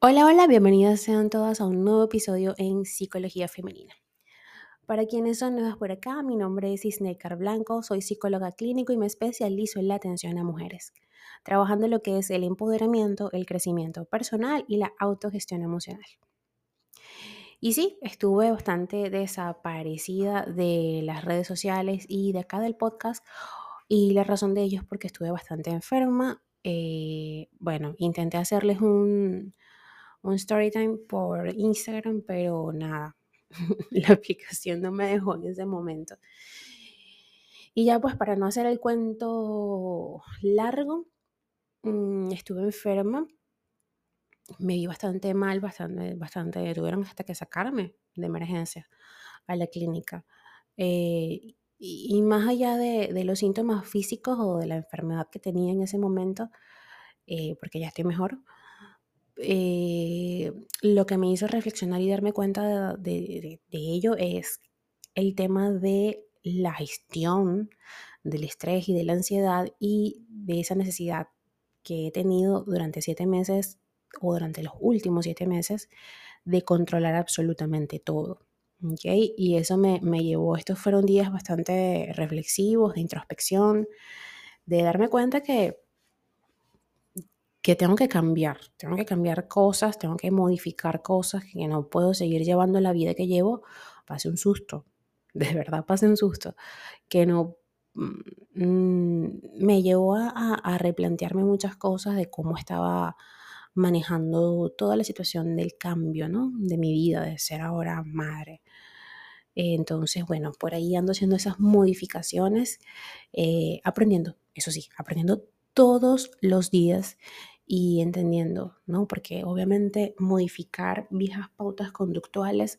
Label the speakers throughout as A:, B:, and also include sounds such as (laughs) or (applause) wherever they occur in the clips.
A: Hola, hola, bienvenidas sean todas a un nuevo episodio en Psicología Femenina. Para quienes son nuevas por acá, mi nombre es Isnecar Blanco, soy psicóloga clínico y me especializo en la atención a mujeres, trabajando lo que es el empoderamiento, el crecimiento personal y la autogestión emocional. Y sí, estuve bastante desaparecida de las redes sociales y de acá del podcast, y la razón de ello es porque estuve bastante enferma. Eh, bueno, intenté hacerles un, un story time por Instagram, pero nada, (laughs) la aplicación no me dejó en ese momento. Y ya pues para no hacer el cuento largo, mm, estuve enferma, me vi bastante mal, bastante, bastante, tuvieron hasta que sacarme de emergencia a la clínica. Eh, y, más allá de, los síntomas físicos o de la enfermedad que tenía en ese momento, eh, porque ya estoy mejor, eh, lo que me hizo reflexionar y darme cuenta de, ello es el tema de la gestión del estrés y de la ansiedad y de esa necesidad que he tenido durante siete meses o durante los últimos siete meses de controlar absolutamente todo. Y eso me, me llevó, estos fueron días bastante reflexivos, de introspección, de darme cuenta que que tengo que cambiar, tengo que cambiar cosas, tengo que modificar cosas, que no puedo seguir llevando la vida que llevo, pase un susto, (laughs) de verdad pase un susto, que no mm, me llevó a, replantearme muchas cosas de cómo estaba manejando toda la situación del cambio, ¿no? De mi vida, de ser ahora madre. Entonces, bueno, por ahí ando haciendo esas modificaciones, eh, aprendiendo, eso sí, aprendiendo todos los días y entendiendo, ¿no? Porque obviamente modificar viejas pautas conductuales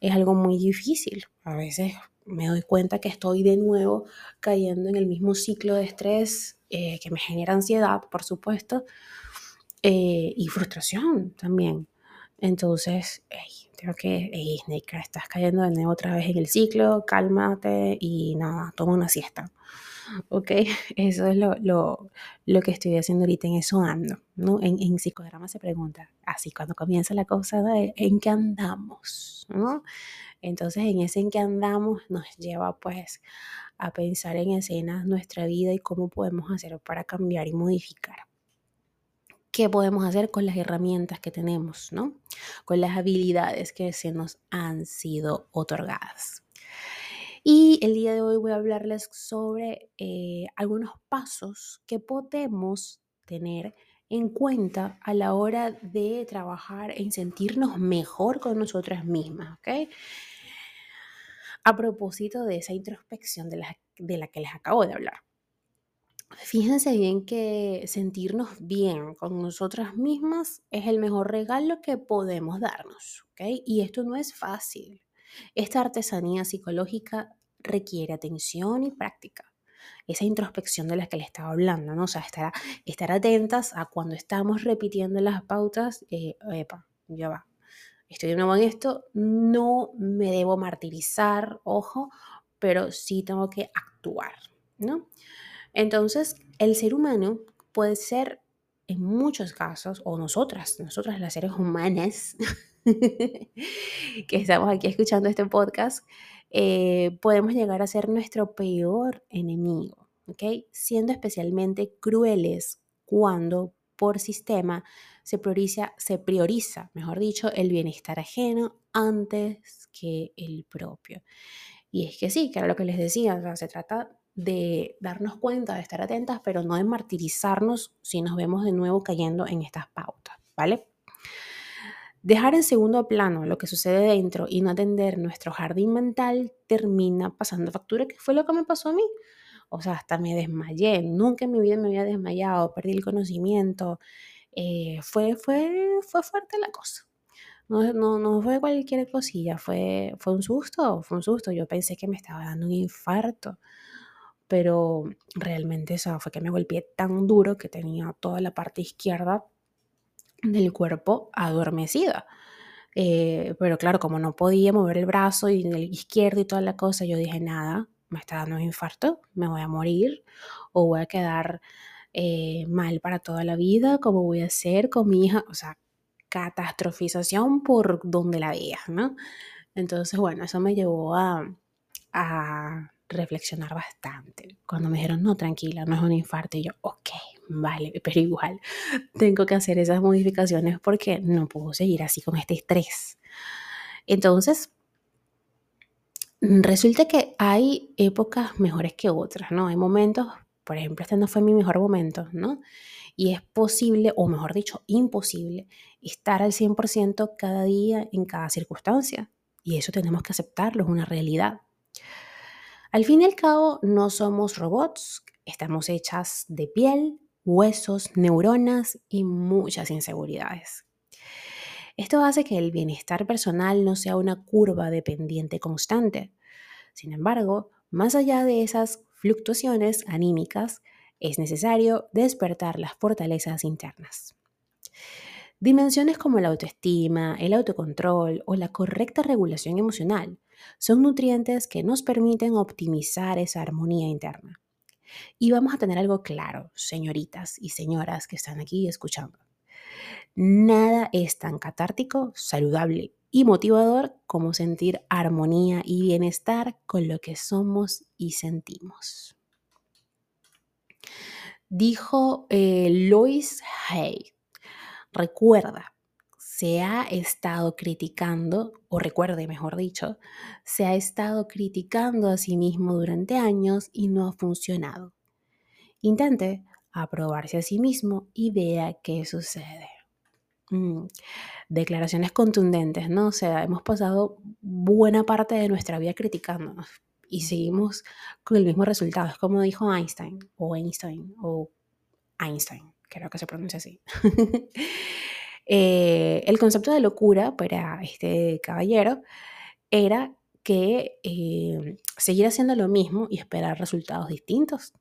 A: es algo muy difícil. A veces me doy cuenta que estoy de nuevo cayendo en el mismo ciclo de estrés eh, que me genera ansiedad, por supuesto, eh, y frustración también. Entonces, tengo que, hey, Snake, estás cayendo de nuevo otra vez en el ciclo, cálmate y nada, toma una siesta. ¿Ok? (laughs) Eso es lo, lo, lo, que estoy haciendo ahorita, en eso ando, ¿no? En, en, psicodrama se pregunta, así cuando comienza la cosa en qué andamos, ¿no? Entonces en ese en qué andamos nos lleva pues a pensar en escenas nuestra vida y cómo podemos hacer para cambiar y modificar. ¿Qué podemos hacer con las herramientas que tenemos, ¿no? Con las habilidades que se nos han sido otorgadas. Y el día de hoy voy a hablarles sobre eh, algunos pasos que podemos tener en cuenta a la hora de trabajar en sentirnos mejor con nosotras mismas, ¿ok? A propósito de esa introspección de la, de la que les acabo de hablar. Fíjense bien que sentirnos bien con nosotras mismas es el mejor regalo que podemos darnos, ¿ok? Y esto no es fácil. Esta artesanía psicológica requiere atención y práctica. Esa introspección de la que le estaba hablando, ¿no? O sea, estar, estar atentas a cuando estamos repitiendo las pautas, eh, epa, ya va, estoy de nuevo en esto, no me debo martirizar, ojo, pero sí tengo que actuar, ¿no? Entonces, el ser humano puede ser en muchos casos, o nosotras, nosotras las seres humanas, (laughs) (laughs) que estamos aquí escuchando este podcast, eh, podemos llegar a ser nuestro peor enemigo, ¿ok? Siendo especialmente crueles cuando por sistema se prioriza, se prioriza, mejor dicho, el bienestar ajeno antes que el propio. Y es que sí, que era lo que les decía, o sea, se trata de darnos cuenta, de estar atentas, pero no de martirizarnos si nos vemos de nuevo cayendo en estas pautas, ¿vale? Dejar en segundo plano lo que sucede dentro y no atender nuestro jardín mental termina pasando factura, que fue lo que me pasó a mí. O sea, hasta me desmayé, nunca en mi vida me había desmayado, perdí el conocimiento, eh, fue, fue, fue fuerte la cosa. No, no, no, fue cualquier cosilla, fue, fue un susto, fue un susto. Yo pensé que me estaba dando un infarto pero realmente eso fue que me golpeé tan duro que tenía toda la parte izquierda del cuerpo adormecida. Eh, pero claro, como no podía mover el brazo y el izquierdo y toda la cosa, yo dije, nada, me está dando un infarto, me voy a morir o voy a quedar eh, mal para toda la vida, ¿cómo voy a hacer con mi hija? O sea, catastrofización por donde la veas, ¿no? Entonces, bueno, eso me llevó a reflexionar bastante. Cuando me dijeron, no, tranquila, no es un infarto, y yo, ok, vale, pero igual tengo que hacer esas modificaciones porque no puedo seguir así con este estrés. Entonces, resulta que hay épocas mejores que otras, ¿no? Hay momentos, por ejemplo, este no fue mi mejor momento, ¿no? Y es posible, o mejor dicho, imposible, estar al 100% cada día en cada circunstancia. Y eso tenemos que aceptarlo, es una realidad. Al fin y al cabo, no somos robots, estamos hechas de piel, huesos, neuronas y muchas inseguridades. Esto hace que el bienestar personal no sea una curva dependiente constante. Sin embargo, más allá de esas fluctuaciones anímicas, es necesario despertar las fortalezas internas. Dimensiones como la autoestima, el autocontrol o la correcta regulación emocional son nutrientes que nos permiten optimizar esa armonía interna. Y vamos a tener algo claro, señoritas y señoras que están aquí escuchando. Nada es tan catártico, saludable y motivador como sentir armonía y bienestar con lo que somos y sentimos. Dijo eh, Lois Hay, recuerda, se ha estado criticando, o recuerde mejor dicho, se ha estado criticando a sí mismo durante años y no ha funcionado. Intente aprobarse a sí mismo y vea qué sucede. Mm, declaraciones contundentes, ¿no? O sea, hemos pasado buena parte de nuestra vida criticándonos y seguimos con el mismo resultado. Es como dijo Einstein, o Einstein, o Einstein, creo que se pronuncia así. (laughs) Eh, el concepto de locura para este caballero era que eh, seguir haciendo lo mismo y esperar resultados distintos.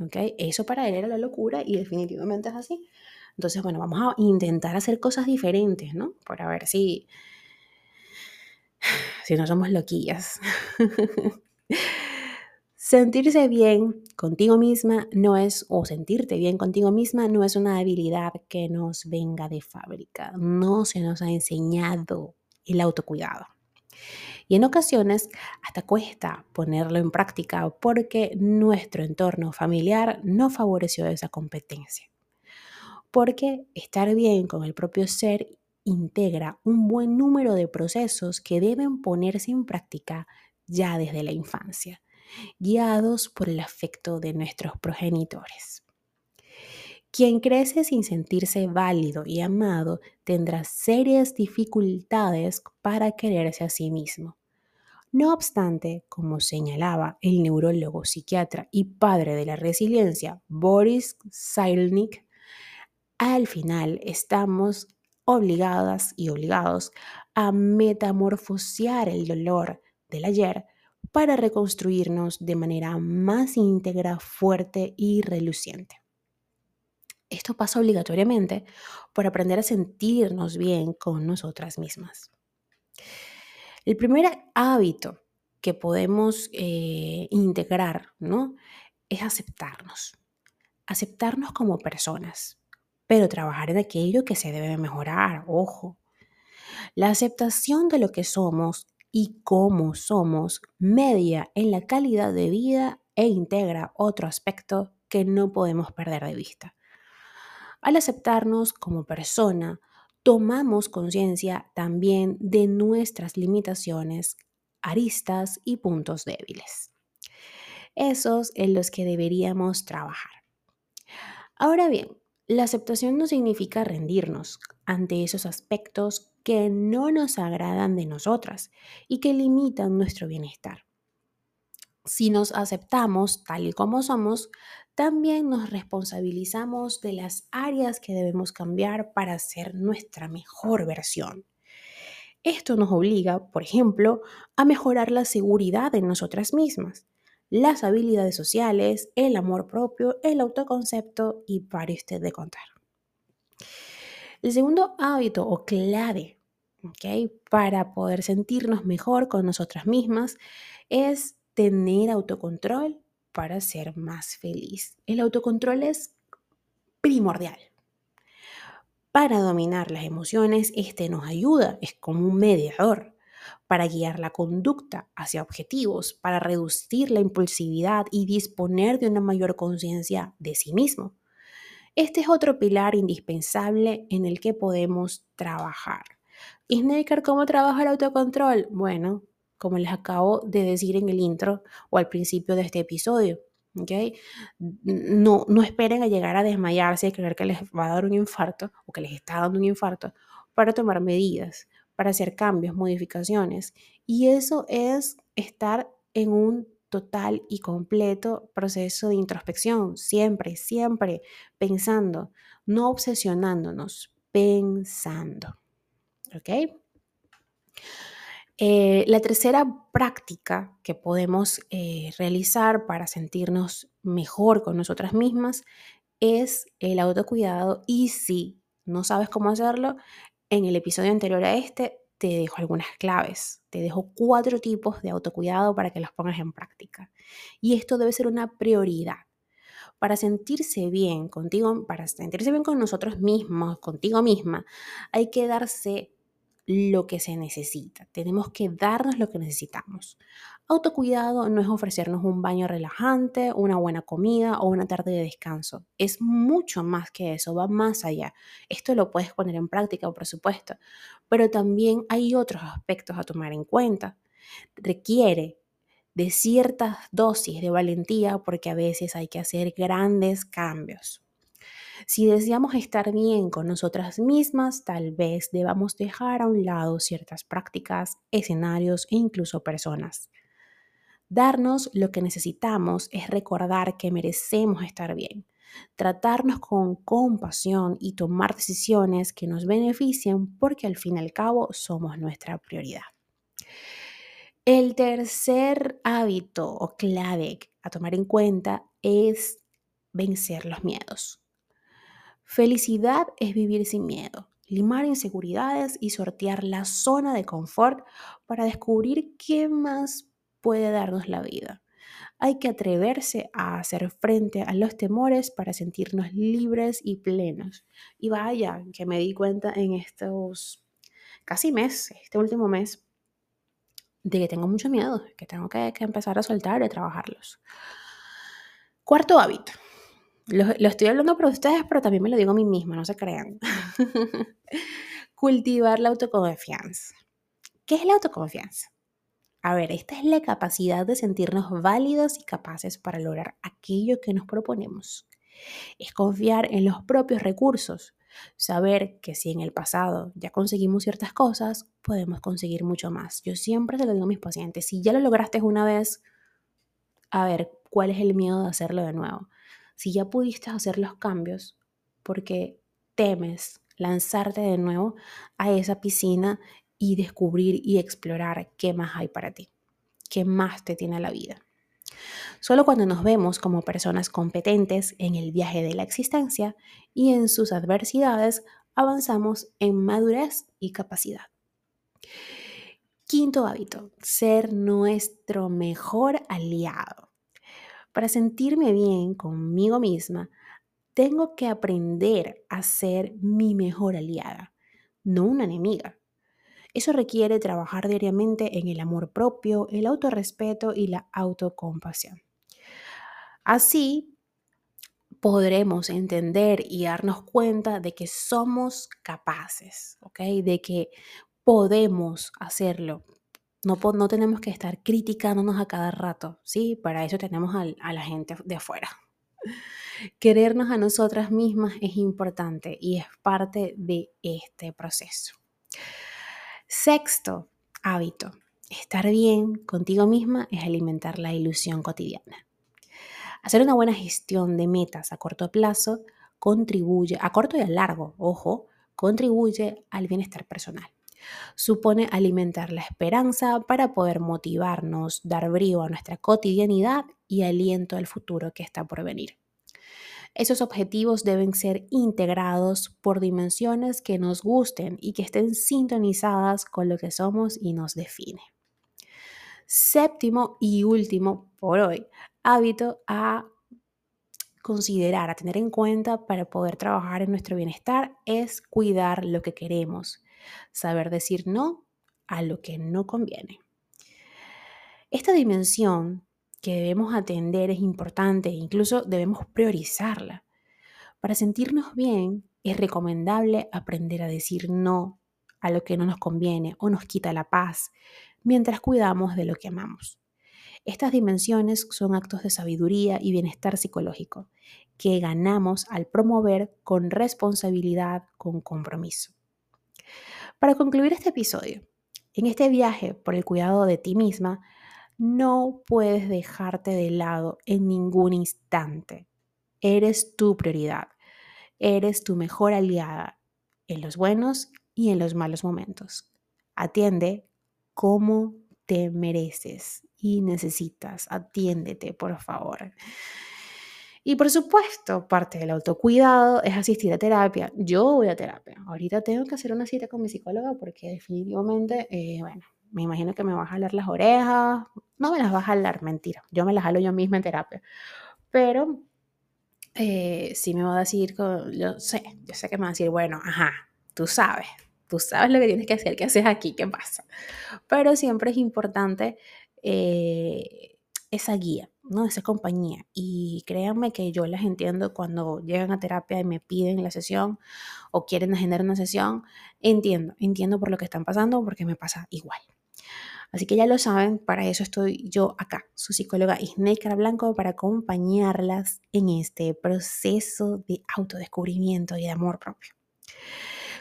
A: ¿okay? Eso para él era la locura y definitivamente es así. Entonces, bueno, vamos a intentar hacer cosas diferentes, ¿no? Para ver si, (sighs) si no somos loquillas. (laughs) Sentirse bien contigo misma no es, o sentirte bien contigo misma no es una habilidad que nos venga de fábrica. No se nos ha enseñado el autocuidado. Y en ocasiones hasta cuesta ponerlo en práctica porque nuestro entorno familiar no favoreció esa competencia. Porque estar bien con el propio ser integra un buen número de procesos que deben ponerse en práctica ya desde la infancia guiados por el afecto de nuestros progenitores. Quien crece sin sentirse válido y amado tendrá serias dificultades para quererse a sí mismo. No obstante, como señalaba el neurólogo, psiquiatra y padre de la resiliencia Boris Cyrulnik, al final estamos obligadas y obligados a metamorfosear el dolor del ayer para reconstruirnos de manera más íntegra, fuerte y reluciente. Esto pasa obligatoriamente por aprender a sentirnos bien con nosotras mismas. El primer hábito que podemos eh, integrar ¿no? es aceptarnos. Aceptarnos como personas, pero trabajar en aquello que se debe mejorar, ojo. La aceptación de lo que somos y cómo somos media en la calidad de vida e integra otro aspecto que no podemos perder de vista. Al aceptarnos como persona, tomamos conciencia también de nuestras limitaciones, aristas y puntos débiles. Esos en los que deberíamos trabajar. Ahora bien, la aceptación no significa rendirnos ante esos aspectos que no nos agradan de nosotras y que limitan nuestro bienestar. Si nos aceptamos tal y como somos, también nos responsabilizamos de las áreas que debemos cambiar para ser nuestra mejor versión. Esto nos obliga, por ejemplo, a mejorar la seguridad en nosotras mismas, las habilidades sociales, el amor propio, el autoconcepto y para usted de contar. El segundo hábito o clave para poder sentirnos mejor con nosotras mismas es tener autocontrol para ser más feliz. El autocontrol es primordial. Para dominar las emociones, este nos ayuda, es como un mediador para guiar la conducta hacia objetivos, para reducir la impulsividad y disponer de una mayor conciencia de sí mismo. Este es otro pilar indispensable en el que podemos trabajar. ¿Y Snaker cómo trabaja el autocontrol? Bueno, como les acabo de decir en el intro o al principio de este episodio. ¿okay? No, no esperen a llegar a desmayarse y creer que les va a dar un infarto o que les está dando un infarto para tomar medidas, para hacer cambios, modificaciones. Y eso es estar en un total y completo proceso de introspección, siempre, siempre pensando, no obsesionándonos, pensando. ¿Ok? Eh, la tercera práctica que podemos eh, realizar para sentirnos mejor con nosotras mismas es el autocuidado y si no sabes cómo hacerlo, en el episodio anterior a este te dejo algunas claves, te dejo cuatro tipos de autocuidado para que los pongas en práctica. Y esto debe ser una prioridad. Para sentirse bien contigo, para sentirse bien con nosotros mismos, contigo misma, hay que darse lo que se necesita. Tenemos que darnos lo que necesitamos. Autocuidado no es ofrecernos un baño relajante, una buena comida o una tarde de descanso. Es mucho más que eso, va más allá. Esto lo puedes poner en práctica, por supuesto, pero también hay otros aspectos a tomar en cuenta. Requiere de ciertas dosis de valentía porque a veces hay que hacer grandes cambios. Si deseamos estar bien con nosotras mismas, tal vez debamos dejar a un lado ciertas prácticas, escenarios e incluso personas. Darnos lo que necesitamos es recordar que merecemos estar bien, tratarnos con compasión y tomar decisiones que nos beneficien porque al fin y al cabo somos nuestra prioridad. El tercer hábito o clave a tomar en cuenta es vencer los miedos. Felicidad es vivir sin miedo, limar inseguridades y sortear la zona de confort para descubrir qué más puede darnos la vida. Hay que atreverse a hacer frente a los temores para sentirnos libres y plenos. Y vaya, que me di cuenta en estos casi meses, este último mes, de que tengo mucho miedo, que tengo que, que empezar a soltar y a trabajarlos. Cuarto hábito, lo, estoy hablando para ustedes, pero también me lo digo a mí misma, no se crean. (laughs) Cultivar la autoconfianza. ¿Qué es la autoconfianza? A ver, esta es la capacidad de sentirnos válidos y capaces para lograr aquello que nos proponemos. Es confiar en los propios recursos, saber que si en el pasado ya conseguimos ciertas cosas, podemos conseguir mucho más. Yo siempre se lo digo a mis pacientes, si ya lo lograste una vez, a ver, ¿cuál es el miedo de hacerlo de nuevo? Si ya pudiste hacer los cambios, porque temes lanzarte de nuevo a esa piscina y descubrir y explorar qué más hay para ti, qué más te tiene la vida. Solo cuando nos vemos como personas competentes en el viaje de la existencia y en sus adversidades, avanzamos en madurez y capacidad. Quinto hábito, ser nuestro mejor aliado. Para sentirme bien conmigo misma, tengo que aprender a ser mi mejor aliada, no una enemiga. Eso requiere trabajar diariamente en el amor propio, el autorrespeto y la autocompasión. Así podremos entender y darnos cuenta de que somos capaces. De que podemos hacerlo, no, no tenemos que estar criticándonos a cada rato, ¿sí? Para eso tenemos a, la gente de afuera. (laughs) Querernos a nosotras mismas es importante y es parte de este proceso. Sexto hábito, estar bien contigo misma es alimentar la ilusión cotidiana. Hacer una buena gestión de metas a corto plazo contribuye, a corto y a largo, ojo, contribuye al bienestar personal. Supone alimentar la esperanza para poder motivarnos, dar brío a nuestra cotidianidad y aliento al futuro que está por venir. Esos objetivos deben ser integrados por dimensiones que nos gusten y que estén sintonizadas con lo que somos y nos define. Séptimo y último por hoy, hábito a considerar, a tener en cuenta para poder trabajar en nuestro bienestar es cuidar lo que queremos, saber decir no a lo que no conviene. Esta dimensión que debemos atender es importante e incluso debemos priorizarla. Para sentirnos bien es recomendable aprender a decir no a lo que no nos conviene o nos quita la paz mientras cuidamos de lo que amamos. Estas dimensiones son actos de sabiduría y bienestar psicológico que ganamos al promover con responsabilidad, con compromiso. Para concluir este episodio, en este viaje por el cuidado de ti misma, no puedes dejarte de lado en ningún instante. Eres tu prioridad. Eres tu mejor aliada en los buenos y en los malos momentos. Atiende como te mereces y necesitas. Atiéndete, por favor. Y por supuesto, parte del autocuidado es asistir a terapia. Yo voy a terapia. Ahorita tengo que hacer una cita con mi psicóloga porque definitivamente, eh, bueno, me imagino que me va a jalar las orejas. No me las va a jalar, mentira. Yo me las jalo yo misma en terapia. Pero eh, sí me va a decir, yo sé, yo sé que me va a decir, bueno, ajá, tú sabes, tú sabes lo que tienes que hacer, qué haces aquí, qué pasa. Pero siempre es importante eh, esa guía, ¿no? Esa compañía. Y créanme que yo las entiendo cuando llegan a terapia y me piden la sesión o quieren agendar una sesión. Entiendo, entiendo por lo que están pasando porque me pasa igual. Así que ya lo saben, para eso estoy yo acá, su psicóloga Isneikar Blanco, para acompañarlas en este proceso de autodescubrimiento y de amor propio.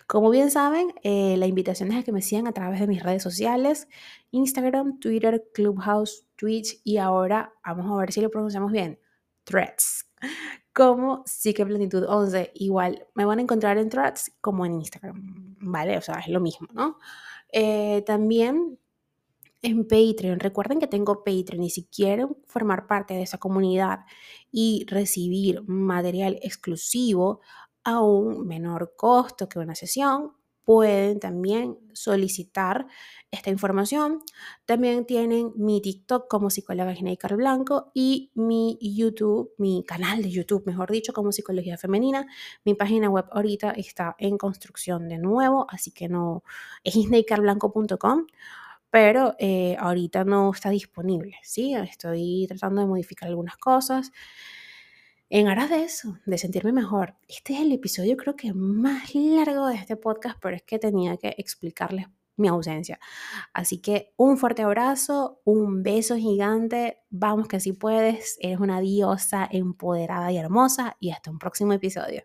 A: Como bien saben, eh, la invitación es a que me sigan a través de mis redes sociales, Instagram, Twitter, Clubhouse, Twitch y ahora vamos a ver si lo pronunciamos bien, Threads, como Psiqueplenitud 11. Igual me van a encontrar en Threads como en Instagram, ¿vale? O sea, es lo mismo, ¿no? Eh, también en Patreon. Recuerden que tengo Patreon y si quieren formar parte de esa comunidad y recibir material exclusivo a un menor costo que una sesión, pueden también solicitar esta información. También tienen mi TikTok como psicóloga Gineikar Blanco y mi YouTube, mi canal de YouTube, mejor dicho, como psicología femenina. Mi página web ahorita está en construcción de nuevo, así que no es gineikarblanco.com pero eh, ahorita no está disponible, ¿sí? Estoy tratando de modificar algunas cosas en aras de eso, de sentirme mejor. Este es el episodio creo que más largo de este podcast, pero es que tenía que explicarles mi ausencia. Así que un fuerte abrazo, un beso gigante, vamos que si puedes, eres una diosa empoderada y hermosa y hasta un próximo episodio.